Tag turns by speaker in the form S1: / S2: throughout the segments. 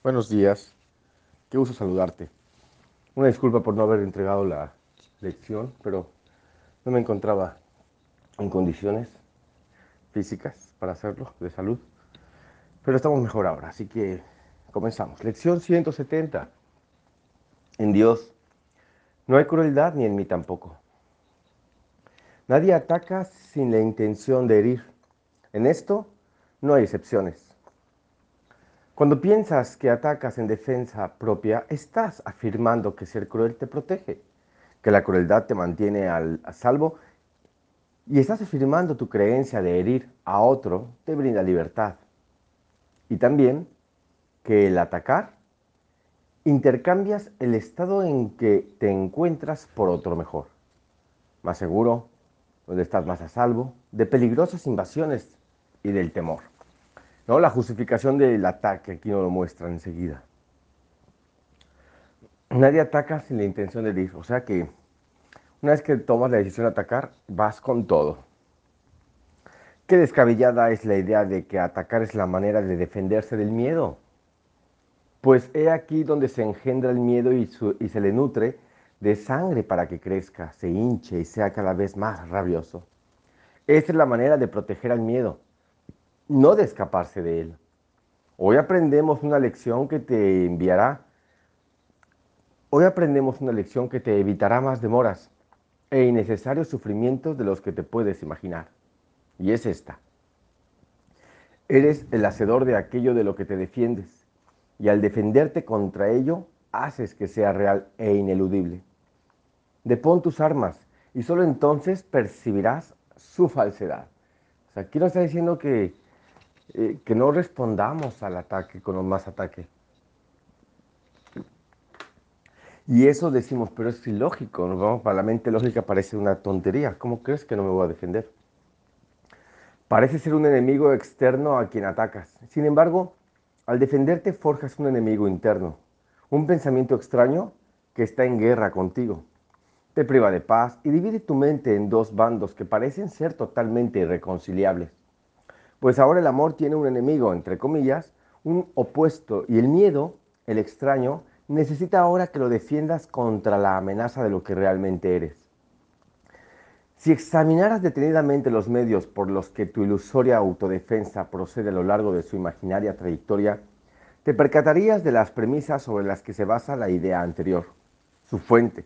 S1: Buenos días, qué gusto saludarte. Una disculpa por no haber entregado la lección, pero no me encontraba en condiciones físicas para hacerlo, de salud. Pero estamos mejor ahora, así que comenzamos. Lección 170. En Dios no hay crueldad ni en mí tampoco. Nadie ataca sin la intención de herir. En esto no hay excepciones. Cuando piensas que atacas en defensa propia, estás afirmando que ser cruel te protege, que la crueldad te mantiene a salvo y estás afirmando tu creencia de herir a otro te brinda libertad. Y también que el atacar intercambias el estado en que te encuentras por otro mejor, más seguro, donde estás más a salvo, de peligrosas invasiones y del temor. ¿No? La justificación del ataque, aquí no lo muestra enseguida. Nadie ataca sin la intención de ir. O sea que una vez que tomas la decisión de atacar, vas con todo. Qué descabellada es la idea de que atacar es la manera de defenderse del miedo. Pues he aquí donde se engendra el miedo y, y se le nutre de sangre para que crezca, se hinche y sea cada vez más rabioso. Esa es la manera de proteger al miedo no de escaparse de él. Hoy aprendemos una lección que te enviará, hoy aprendemos una lección que te evitará más demoras e innecesarios sufrimientos de los que te puedes imaginar. Y es esta. Eres el hacedor de aquello de lo que te defiendes, y al defenderte contra ello, haces que sea real e ineludible. Depón tus armas, y solo entonces percibirás su falsedad. O sea, aquí nos está diciendo que eh, que no respondamos al ataque con más ataque. Y eso decimos, pero es ilógico, nos vamos para la mente lógica, parece una tontería. ¿Cómo crees que no me voy a defender? Parece ser un enemigo externo a quien atacas. Sin embargo, al defenderte forjas un enemigo interno, un pensamiento extraño que está en guerra contigo. Te priva de paz y divide tu mente en dos bandos que parecen ser totalmente irreconciliables. Pues ahora el amor tiene un enemigo, entre comillas, un opuesto, y el miedo, el extraño, necesita ahora que lo defiendas contra la amenaza de lo que realmente eres. Si examinaras detenidamente los medios por los que tu ilusoria autodefensa procede a lo largo de su imaginaria trayectoria, te percatarías de las premisas sobre las que se basa la idea anterior, su fuente,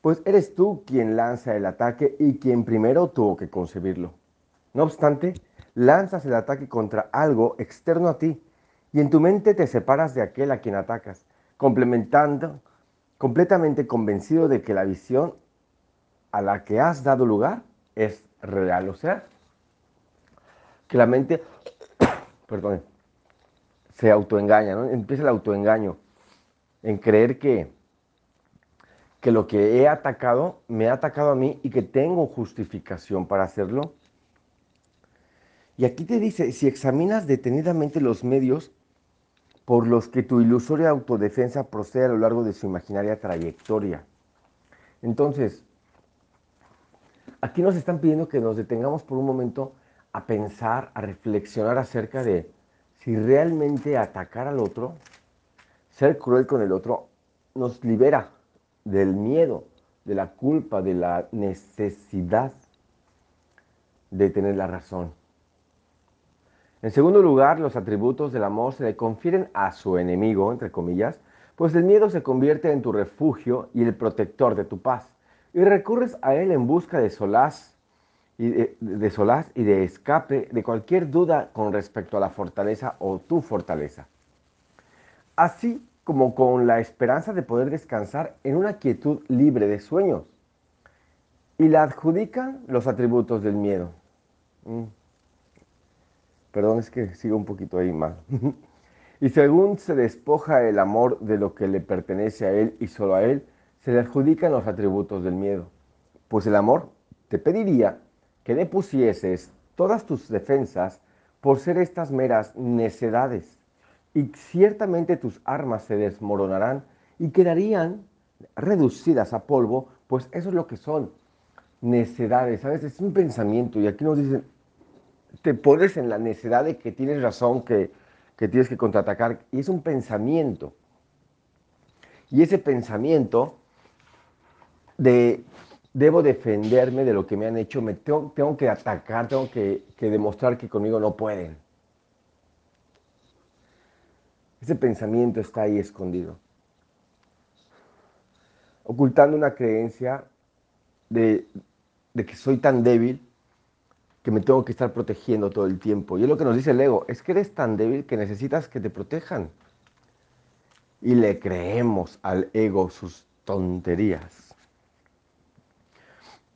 S1: pues eres tú quien lanza el ataque y quien primero tuvo que concebirlo. No obstante, lanzas el ataque contra algo externo a ti y en tu mente te separas de aquel a quien atacas, complementando, completamente convencido de que la visión a la que has dado lugar es real. O sea, que la mente, perdón, se autoengaña, ¿no? Empieza el autoengaño en creer que, que lo que he atacado me ha atacado a mí y que tengo justificación para hacerlo y aquí te dice, si examinas detenidamente los medios por los que tu ilusoria autodefensa procede a lo largo de su imaginaria trayectoria. Entonces, aquí nos están pidiendo que nos detengamos por un momento a pensar, a reflexionar acerca de si realmente atacar al otro, ser cruel con el otro, nos libera del miedo, de la culpa, de la necesidad de tener la razón. En segundo lugar, los atributos del amor se le confieren a su enemigo, entre comillas, pues el miedo se convierte en tu refugio y el protector de tu paz. Y recurres a él en busca de solaz y de, solaz y de escape de cualquier duda con respecto a la fortaleza o tu fortaleza. Así como con la esperanza de poder descansar en una quietud libre de sueños. Y la adjudican los atributos del miedo. Mm. Perdón, es que sigo un poquito ahí mal. y según se despoja el amor de lo que le pertenece a él y solo a él, se le adjudican los atributos del miedo. Pues el amor te pediría que depusieses todas tus defensas por ser estas meras necedades. Y ciertamente tus armas se desmoronarán y quedarían reducidas a polvo, pues eso es lo que son necedades. ¿Sabes? Es un pensamiento y aquí nos dicen, te pones en la necesidad de que tienes razón, que, que tienes que contraatacar y es un pensamiento. Y ese pensamiento de debo defenderme de lo que me han hecho, me tengo, tengo que atacar, tengo que, que demostrar que conmigo no pueden. Ese pensamiento está ahí escondido, ocultando una creencia de, de que soy tan débil que me tengo que estar protegiendo todo el tiempo. Y es lo que nos dice el ego, es que eres tan débil que necesitas que te protejan. Y le creemos al ego sus tonterías.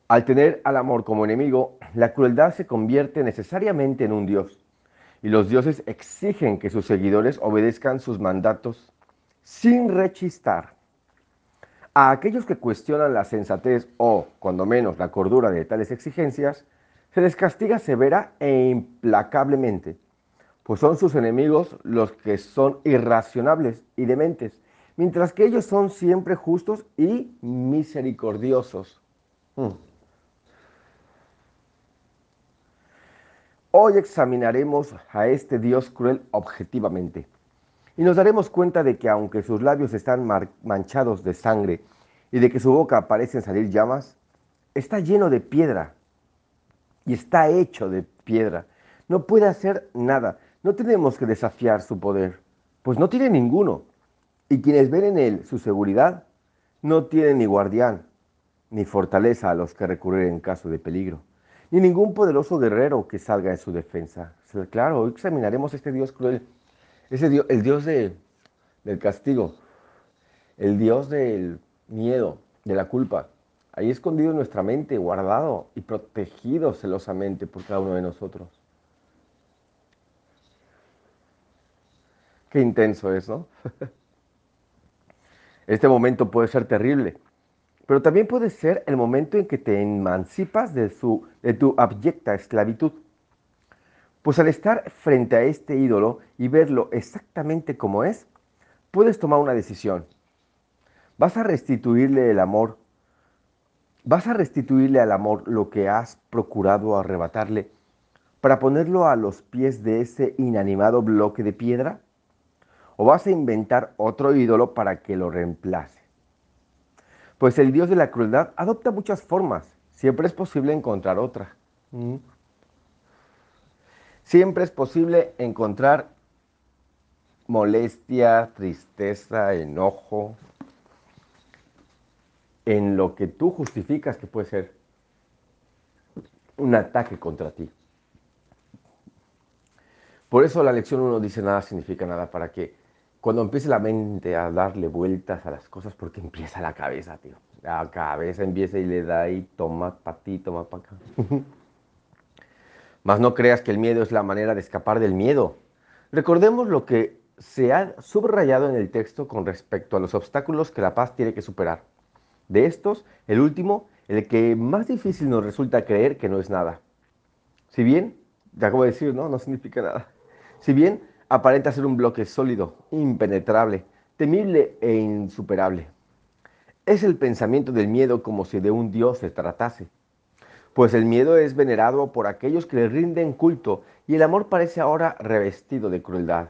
S1: Al tener al amor como enemigo, la crueldad se convierte necesariamente en un dios. Y los dioses exigen que sus seguidores obedezcan sus mandatos sin rechistar. A aquellos que cuestionan la sensatez o, cuando menos, la cordura de tales exigencias, se les castiga severa e implacablemente, pues son sus enemigos los que son irracionables y dementes, mientras que ellos son siempre justos y misericordiosos. Hmm. Hoy examinaremos a este Dios cruel objetivamente y nos daremos cuenta de que aunque sus labios están manchados de sangre y de que su boca parecen salir llamas, está lleno de piedra y está hecho de piedra. No puede hacer nada. No tenemos que desafiar su poder, pues no tiene ninguno. Y quienes ven en él su seguridad, no tienen ni guardián, ni fortaleza a los que recurrir en caso de peligro, ni ningún poderoso guerrero que salga en su defensa. Claro, hoy examinaremos este Dios cruel, ese Dios, el Dios del castigo, el Dios del miedo, de la culpa, ahí escondido en nuestra mente, guardado y protegido celosamente por cada uno de nosotros. Qué intenso es, ¿no? Este momento puede ser terrible, pero también puede ser el momento en que te emancipas de, de tu abyecta esclavitud. Pues al estar frente a este ídolo y verlo exactamente como es, puedes tomar una decisión. ¿Vas a restituirle el amor ¿Vas a restituirle al amor lo que has procurado arrebatarle para ponerlo a los pies de ese inanimado bloque de piedra? ¿O vas a inventar otro ídolo para que lo reemplace? Pues el Dios de la crueldad adopta muchas formas. Siempre es posible encontrar otra. Mm. Siempre es posible encontrar molestia, tristeza, enojo, en lo que tú justificas que puede ser un ataque contra ti. Por eso la lección 1 dice nada significa nada, para que cuando empiece la mente a darle vueltas a las cosas, porque empieza la cabeza, tío. La cabeza empieza y le da y toma para ti, toma para acá. Mas no creas que el miedo es la manera de escapar del miedo. Recordemos lo que se ha subrayado en el texto con respecto a los obstáculos que la paz tiene que superar. De estos, el último, el que más difícil nos resulta creer que no es nada. Si bien, ya acabo de decir, no, no significa nada. Si bien aparenta ser un bloque sólido, impenetrable, temible e insuperable. Es el pensamiento del miedo como si de un dios se tratase. Pues el miedo es venerado por aquellos que le rinden culto y el amor parece ahora revestido de crueldad.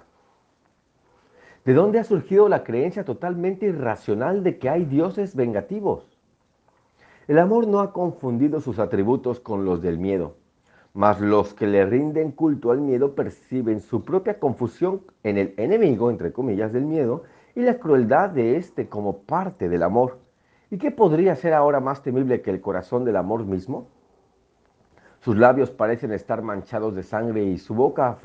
S1: ¿De dónde ha surgido la creencia totalmente irracional de que hay dioses vengativos? El amor no ha confundido sus atributos con los del miedo, mas los que le rinden culto al miedo perciben su propia confusión en el enemigo, entre comillas, del miedo y la crueldad de éste como parte del amor. ¿Y qué podría ser ahora más temible que el corazón del amor mismo? Sus labios parecen estar manchados de sangre y su boca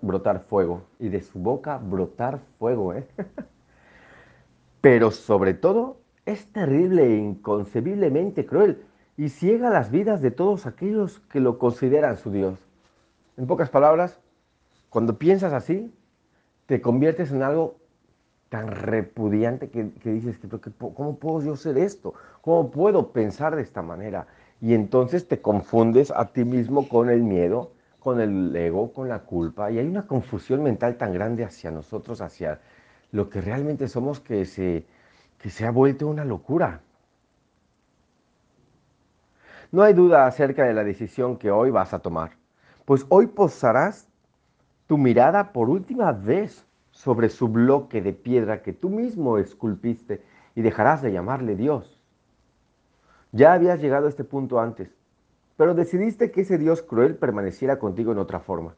S1: brotar fuego. Y de su boca brotar fuego, ¿eh? Pero sobre todo es terrible e inconcebiblemente cruel y ciega las vidas de todos aquellos que lo consideran su Dios. En pocas palabras, cuando piensas así, te conviertes en algo tan repudiante que, dices, ¿cómo puedo yo ser esto? ¿Cómo puedo pensar de esta manera? Y entonces te confundes a ti mismo con el miedo, con el ego, con la culpa. Y hay una confusión mental tan grande hacia nosotros, hacia lo que realmente somos, que se, que se ha vuelto una locura. No hay duda acerca de la decisión que hoy vas a tomar, pues hoy posarás tu mirada por última vez sobre su bloque de piedra que tú mismo esculpiste y dejarás de llamarle Dios. Ya habías llegado a este punto antes, pero decidiste que ese Dios cruel permaneciera contigo en otra forma.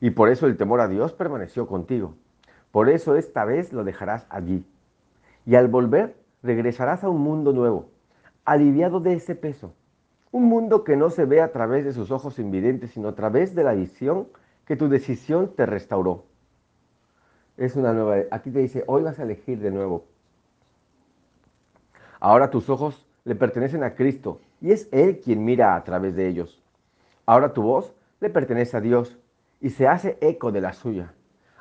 S1: Y por eso el temor a Dios permaneció contigo. Por eso esta vez lo dejarás allí. Y al volver, regresarás a un mundo nuevo, aliviado de ese peso. Un mundo que no se ve a través de sus ojos invidentes, sino a través de la visión que tu decisión te restauró. Es una nueva. Aquí te dice, hoy vas a elegir de nuevo. Ahora tus ojos le pertenecen a Cristo y es Él quien mira a través de ellos. Ahora tu voz le pertenece a Dios y se hace eco de la suya.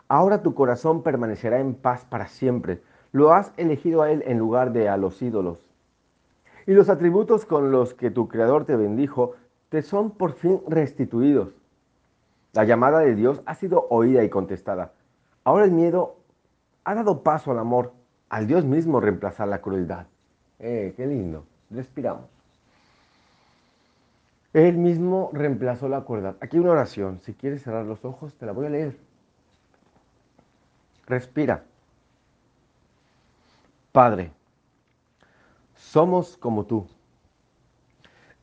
S1: Ahora tu corazón permanecerá en paz para siempre. Lo has elegido a Él en lugar de a los ídolos. Y los atributos con los que tu Creador te bendijo te son por fin restituidos. La llamada de Dios ha sido oída y contestada. Ahora el miedo ha dado paso al amor, al Dios mismo reemplazar la crueldad. Eh, qué lindo. Respiramos. Él mismo reemplazó la crueldad. Aquí una oración. Si quieres cerrar los ojos, te la voy a leer. Respira. Padre, somos como tú.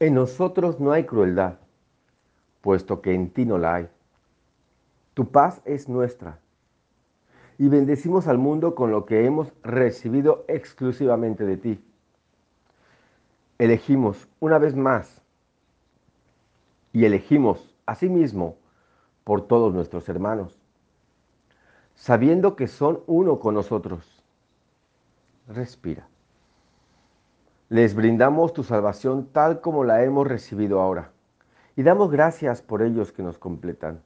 S1: En nosotros no hay crueldad, puesto que en ti no la hay. Tu paz es nuestra. Y bendecimos al mundo con lo que hemos recibido exclusivamente de ti. Elegimos una vez más y elegimos asimismo por todos nuestros hermanos, sabiendo que son uno con nosotros. Respira. Les brindamos tu salvación tal como la hemos recibido ahora, y damos gracias por ellos que nos completan.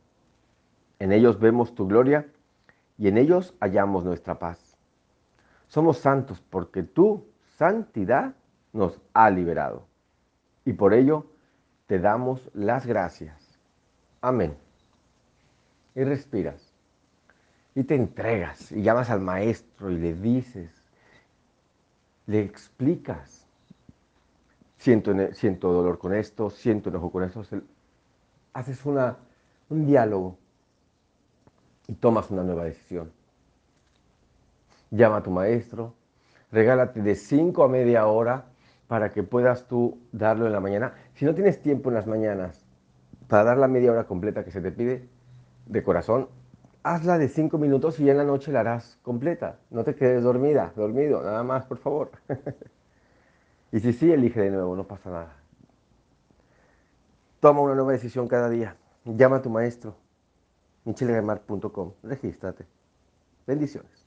S1: En ellos vemos tu gloria y en ellos hallamos nuestra paz. Somos santos porque tu santidad nos ha liberado. Y por ello te damos las gracias. Amén. Y respiras. Y te entregas y llamas al maestro y le dices, le explicas siento, siento dolor con esto, siento enojo con esto. Haces una, un diálogo y tomas una nueva decisión. Llama a tu maestro, regálate de 5 a media hora para que puedas tú darlo en la mañana. Si no tienes tiempo en las mañanas para dar la media hora completa que se te pide de corazón, hazla de 5 minutos y en la noche la harás completa. No te quedes dormida, dormido, nada más, por favor. Y si sí, elige de nuevo, no pasa nada. Toma una nueva decisión cada día. Llama a tu maestro, michelremar.com. Regístrate. Bendiciones.